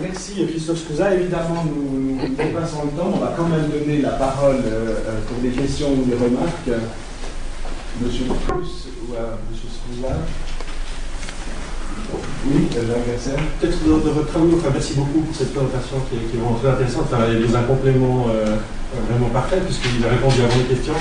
Merci Christophe Scouza. Évidemment, nous, dépassons le temps. On va quand même donner la parole euh, euh, pour des questions ou des remarques. Monsieur Plus ou à Monsieur Scouza. Oui, Jacques Gasser. Peut-être de votre travail, merci beaucoup pour cette présentation qui est, vraiment très intéressante. Enfin, il y a un complément euh, vraiment parfait puisqu'il a répondu à vos questions.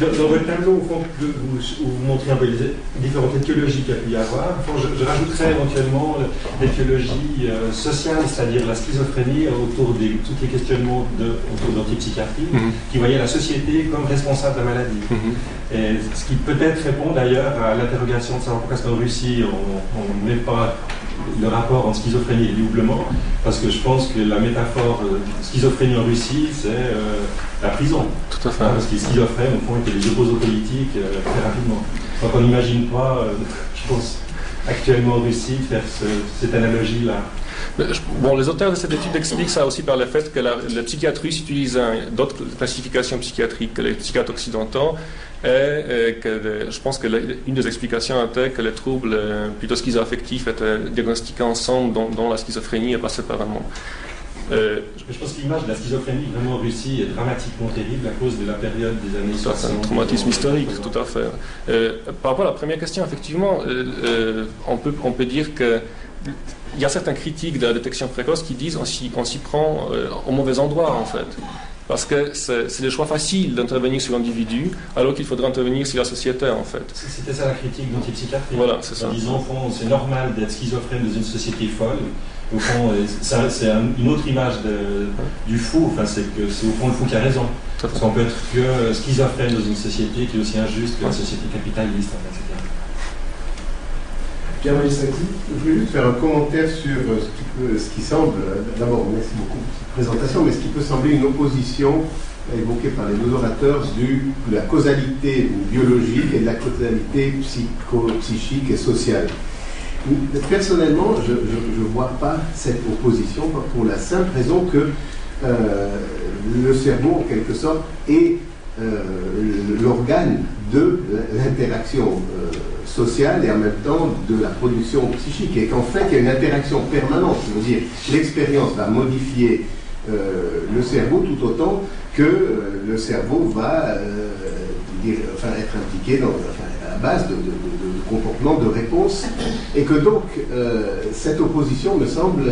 Dans, dans votre tableau, au fond, vous, vous, montrez un peu les différentes étiologies qu'il y a pu y avoir. Enfin, je, je, rajouterais éventuellement l'étiologie euh, sociale, c'est-à-dire la schizophrénie autour des tous les questionnements de, autour de l'antipsychiatrie, mm -hmm. qui voyait la société comme responsable de la maladie. Mm -hmm. Et ce qui peut-être répond d'ailleurs à l'interrogation de savoir pourquoi qu'en Russie on ne met pas le rapport entre schizophrénie et doublement, parce que je pense que la métaphore euh, schizophrénie en Russie, c'est euh, la prison. Tout à fait. Hein, parce que les schizophrènes, au fond, étaient les opposants politiques euh, très rapidement. Donc on n'imagine pas, euh, je pense, actuellement en Russie, faire ce, cette analogie-là. Bon, les auteurs de cette étude expliquent ça aussi par le fait que la, la psychiatrie utilise d'autres classifications psychiatriques que les psychiatres occidentaux. Et, je pense que une des explications était que les troubles euh, plutôt schizoaffectifs étaient diagnostiqués ensemble, dont, dont la schizophrénie et pas séparément. Euh, je pense que l'image de la schizophrénie vraiment en Russie est dramatiquement terrible à cause de la période des années 60. C'est un traumatisme historique, tout à fait. Euh, par rapport à la première question, effectivement, euh, on, peut, on peut dire que il y a certains critiques de la détection précoce qui disent qu'on s'y prend au mauvais endroit, en fait. Parce que c'est le choix facile d'intervenir sur l'individu, alors qu'il faudrait intervenir sur la société, en fait. C'était ça la critique d'antipsychiatrie. Voilà, c'est ça. En disant, c'est normal d'être schizophrène dans une société folle. Au fond, c'est un, une autre image de, du fou, enfin, c'est que c'est au fond le fou qui a raison. Parce qu'on peut être que schizophrène dans une société qui est aussi injuste que la société capitaliste, etc. Je voulais juste faire un commentaire sur ce qui, peut, ce qui semble, d'abord merci beaucoup pour cette présentation, mais ce qui peut sembler une opposition évoquée par les deux orateurs du, de la causalité biologique et de la causalité psycho-psychique et sociale. Personnellement, je ne vois pas cette opposition pour la simple raison que euh, le cerveau, en quelque sorte, est euh, l'organe de l'interaction euh, sociale et en même temps de la production psychique. Et qu'en fait, il y a une interaction permanente. Je veux dire, l'expérience va modifier euh, le cerveau tout autant que euh, le cerveau va dire, enfin, être impliqué dans, à la base de, de, de, de comportements, de réponses. Et que donc, cette opposition me semble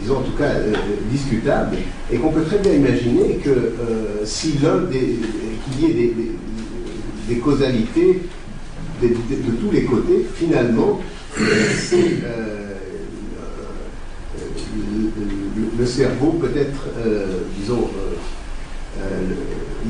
disons en tout cas euh, discutable, et qu'on peut très bien imaginer que euh, qu'il y ait des causalités de, tous les côtés, finalement, euh, c'est le, cerveau peut-être, disons,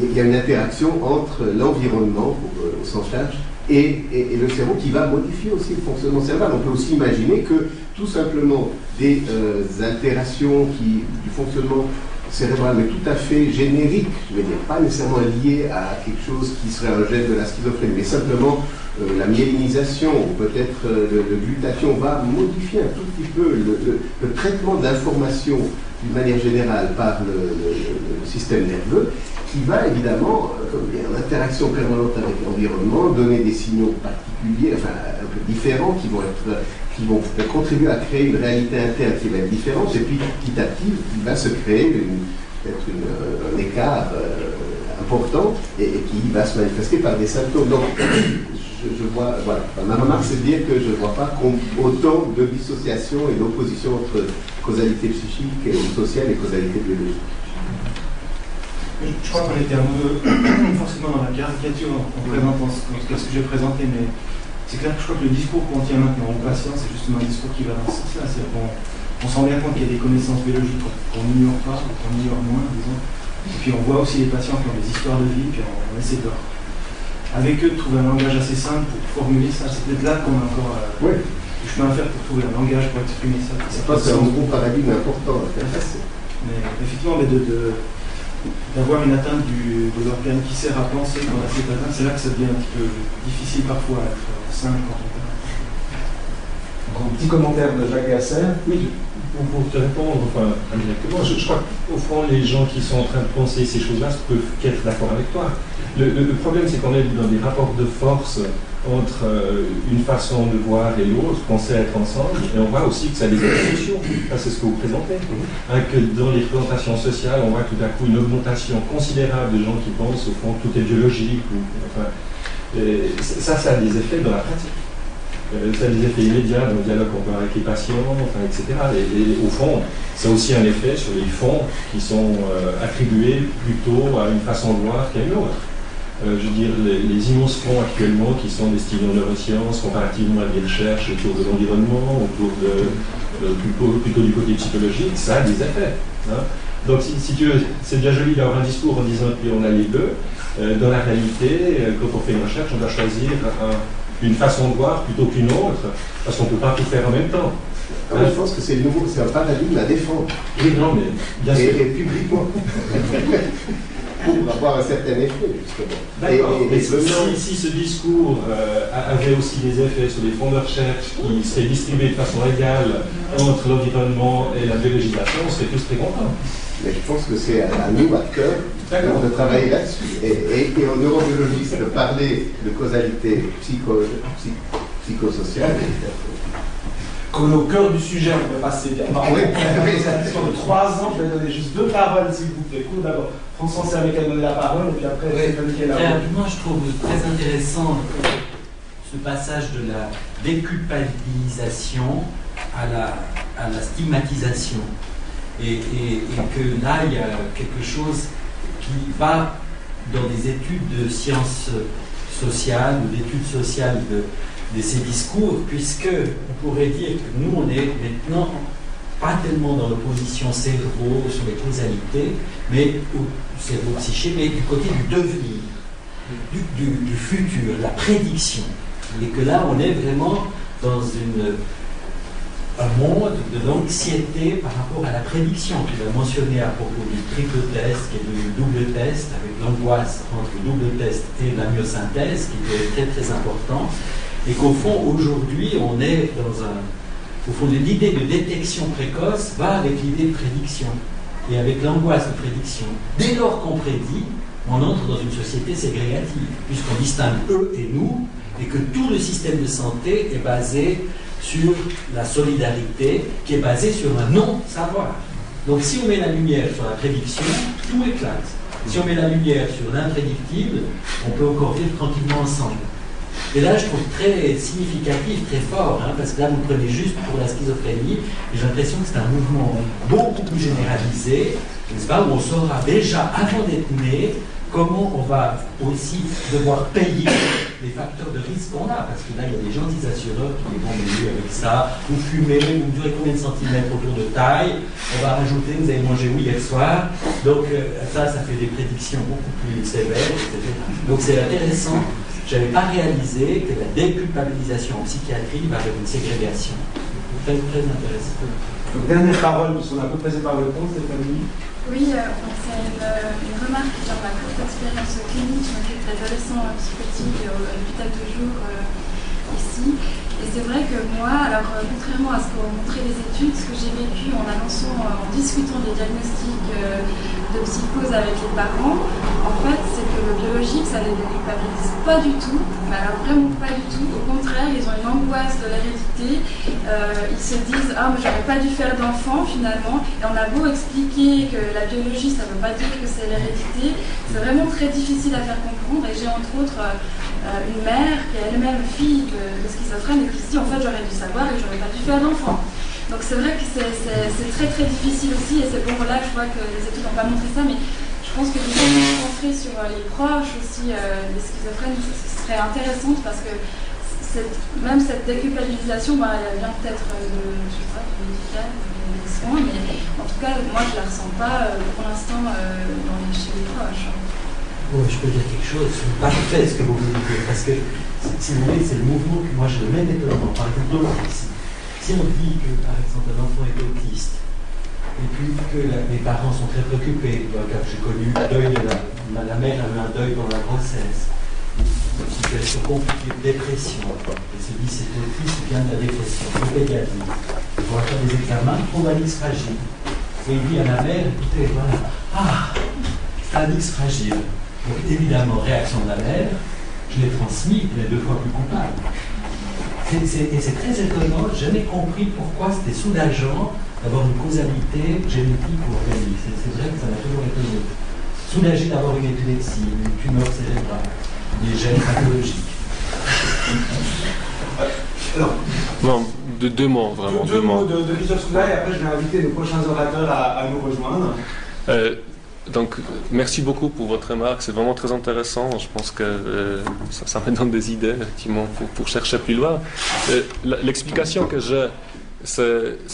il y a une interaction entre l'environnement, au sens large, et, le cerveau qui va modifier aussi le fonctionnement cérébral. On peut aussi imaginer que tout simplement des euh, altérations du fonctionnement cérébral, mais tout à fait génériques, je vais dire, pas nécessairement liées à quelque chose qui serait un gène de la schizophrénie, mais simplement euh, la myélinisation ou peut-être euh, le, va modifier un tout petit peu le, le, le traitement d'information d'une manière générale par le, système nerveux, qui va évidemment, euh, a une interaction permanente avec l'environnement, donner des signaux particuliers, enfin un peu différents, qui vont être qui vont contribuer à créer une réalité interne qui va être différente, et puis petit à petit, il va se créer peut-être un écart euh, important et, et, qui va se manifester par des symptômes. Donc, je, je vois, voilà. Ma remarque, c'est de dire que je ne vois pas autant de dissociation et d'opposition entre causalité psychique et sociale et causalité biologique. Je crois qu'on était un peu forcément dans la caricature en présentant ce, ce que j'ai présenté, mais c'est clair que je crois que le discours qu'on tient maintenant aux patients, c'est justement un discours qui va dans ce sens-là. On, on s'en rend bien compte qu'il y a des connaissances biologiques qu'on n'ignore pas, ou qu'on ignore moins, disons. Et puis on voit aussi les patients qui ont des histoires de vie, puis on, on essaie de, avec eux, de trouver un langage assez simple pour formuler ça. C'est peut-être là qu'on a encore euh, oui. du chemin à faire pour trouver un langage pour exprimer ça. C'est pas un gros paradigme important. Mais effectivement, mais de, de d'avoir une atteinte du, de l'organe qui sert à penser dans la atteinte, c'est là que ça devient un petit peu difficile parfois à être simple quand on parle. Un petit commentaire de Jacques Gasser. Oui, pour, te répondre enfin, indirectement, je, je crois qu'au fond, les gens qui sont en train de penser ces choses-là peuvent qu'être d'accord avec toi. Le, le, le problème, c'est qu'on est dans des rapports de force entre euh, une façon de voir et l'autre, penser être ensemble, et on voit aussi que ça a des effets sociaux. C'est ce que vous présentez. Hein, que dans les représentations sociales, on voit tout à coup une augmentation considérable de gens qui pensent au fond que tout est biologique. Ou, enfin, ça, ça a des effets dans la pratique. Euh, ça a des effets immédiats dans le dialogue qu'on peut avoir avec les patients, etc. Et, au fond, ça a aussi un effet sur les fonds qui sont euh, attribués plutôt à une façon de voir qu'à une autre. Euh, je veux dire, les, immenses fonds actuellement qui sont destinés aux neurosciences comparativement à des recherches autour de l'environnement, autour de, plutôt, du côté psychologique, ça a des effets. Hein. Donc, si, tu veux, c'est bien joli d'avoir un discours en disant qu'on a les deux. Dans la réalité, quand on fait une recherche, on doit choisir une façon de voir plutôt qu'une autre, parce qu'on ne peut pas tout faire en même temps. Ah, je pense que c'est nouveau, c'est un paradigme à défendre. Oui, non, mais bien sûr. Et, publiquement. pour avoir un certain effet, justement. D'accord, mais si, ce discours euh, avait aussi des effets sur les fonds de recherche qui seraient distribués de façon égale entre l'environnement et la biologie de la on serait tous très contents. Mais je pense que c'est à, nous, acteurs, de travailler là-dessus. Et, et, et, aux neurobiologistes de parler de causalité psycho, psychosociale qu'on est au cœur du sujet, on va passer. On va oui. de trois ans, je vais donner juste deux paroles, s'il vous plaît. Cool, d'abord, François Servet qui a donné la parole, et puis après, oui. qui est là. Moi, je trouve très intéressant ce passage de la déculpabilisation à la, à la stigmatisation. Et, que là, il y a quelque chose qui va dans des études de sciences sociales ou d'études sociales de, ces discours, puisque on pourrait dire que nous, on est maintenant pas tellement dans l'opposition cerveau sur les causalités, mais au cerveau-psyché, mais du côté du devenir, du, futur, la prédiction. Et que là, on est vraiment dans une, un monde de l'anxiété par rapport à la prédiction. Tu l'as mentionné à propos du triple test, est le double test, avec l'angoisse entre le double test et la myosynthèse, qui est très très important et qu'au fond, aujourd'hui, on est dans un. Au fond, l'idée de détection précoce va avec l'idée de prédiction et avec l'angoisse de prédiction. Dès lors qu'on prédit, on entre dans une société ségrégative, puisqu'on distingue eux et nous, et que tout le système de santé est basé sur la solidarité, qui est basé sur un non-savoir. Donc si on met la lumière sur la prédiction, tout éclate. Si on met la lumière sur l'imprédictible, on peut encore vivre tranquillement ensemble. Et là, je trouve très significatif, très fort, hein, parce que là, vous prenez juste pour la schizophrénie, et j'ai l'impression que c'est un mouvement beaucoup plus généralisé, n'est-ce pas, où on saura déjà, avant d'être né, comment on va aussi devoir payer les facteurs de risque qu'on a, parce que là, il y a des gentils assureurs qui vont venir avec ça, vous fumez, vous durez combien de centimètres autour de taille, on va rajouter, vous avez mangé où hier soir, donc euh, ça, ça fait des prédictions beaucoup plus sévères, etc. Donc c'est intéressant je n'avais pas réalisé que la déculpabilisation en psychiatrie va avec une ségrégation. Très, très intéressant. Donc, dernière parole, puisqu'on a à peu près par le temps, Stéphanie. Oui, euh, c'est une, remarque sur ma courte expérience clinique. Je m'occupe d'adolescents psychotiques à l'hôpital de jour euh, ici. C'est vrai que moi, alors euh, contrairement à ce qu'ont montré les études, ce que j'ai vécu en annonçant, en discutant des diagnostics de psychose avec les parents, en fait, c'est que le biologique, ça ne les déculpabilise pas du tout, mais alors vraiment pas du tout. Au contraire, ils ont une angoisse de l'hérédité. Euh, ils se disent Ah, mais j'aurais pas dû faire d'enfant finalement. Et on a beau expliquer que la biologie, ça ne veut pas dire que c'est l'hérédité, c'est vraiment très difficile à faire comprendre. Et j'ai entre autres. Euh, une mère qui est elle-même fille de, schizophrène et qui se dit en fait j'aurais dû savoir et j'aurais pas dû faire d'enfant. Donc c'est vrai que c'est très très difficile aussi et c'est pour là je vois que les études n'ont pas montré ça, mais je pense que se concentrer sur euh, les proches aussi euh, des schizophrènes ce serait intéressant parce que même cette déculpabilisation, bah, vient peut-être de, je sais pas, médical, des soins, mais en tout cas moi je la ressens pas pour l'instant chez les proches je peux dire quelque chose, c'est parfait ce que vous voulez dire, parce que, si vous voulez, c'est le mouvement que moi j'ai le même étonnement, par exemple, ici. Si on dit que, par exemple, un enfant est autiste, et puis que les parents sont très préoccupés, car j'ai connu le deuil de la, la mère a eu un deuil pendant la grossesse, une situation compliquée de dépression, et se dit c'est autiste, vient de la dépression, le pédiatrie, il va faire des examens, on va fragile. Et il dit à la mère, écoutez, voilà, ah, un fragile. Donc évidemment, réaction de la mère, je l'ai transmis, il est deux fois plus coupable. et c'est très étonnant, j'ai jamais compris pourquoi c'était soulageant d'avoir une causalité génétique ou organique. C'est vrai que ça m'a toujours étonné. Soulagé d'avoir une épilepsie, une tumeur cérébrale, des gènes pathologiques. Alors, non, de deux mots, vraiment. Deux, mots de, de Christophe et après je vais inviter nos prochains orateurs à, nous rejoindre. Euh, donc, merci beaucoup pour votre remarque, c'est vraiment très intéressant. Je pense que euh, ça, me donne des idées, effectivement, pour, chercher plus loin. Euh, l'explication que j'ai,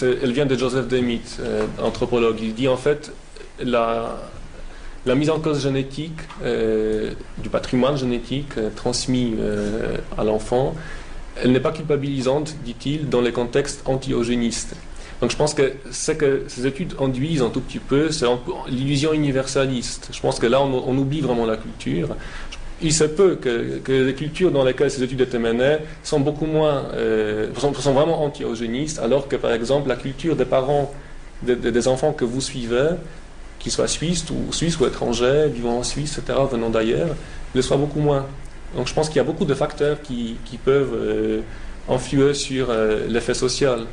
elle vient de Joseph Demit, anthropologue. Il dit en fait, la, la mise en cause génétique, du patrimoine génétique transmis à l'enfant, elle n'est pas culpabilisante, dit-il, dans les contextes anti-eugénistes. Donc je pense que ce que ces études induisent un tout petit peu, c'est l'illusion universaliste. Je pense que là, on, oublie vraiment la culture. Il se peut que, les cultures dans lesquelles ces études étaient menées sont beaucoup moins, euh, sont, vraiment anti-eugénistes, alors que par exemple la culture des parents des enfants que vous suivez, qu'ils soient suisses ou, suisses ou étrangers, vivant en Suisse, etc., venant d'ailleurs, le soient beaucoup moins. Donc je pense qu'il y a beaucoup de facteurs qui, peuvent euh, influer sur euh, l'effet social.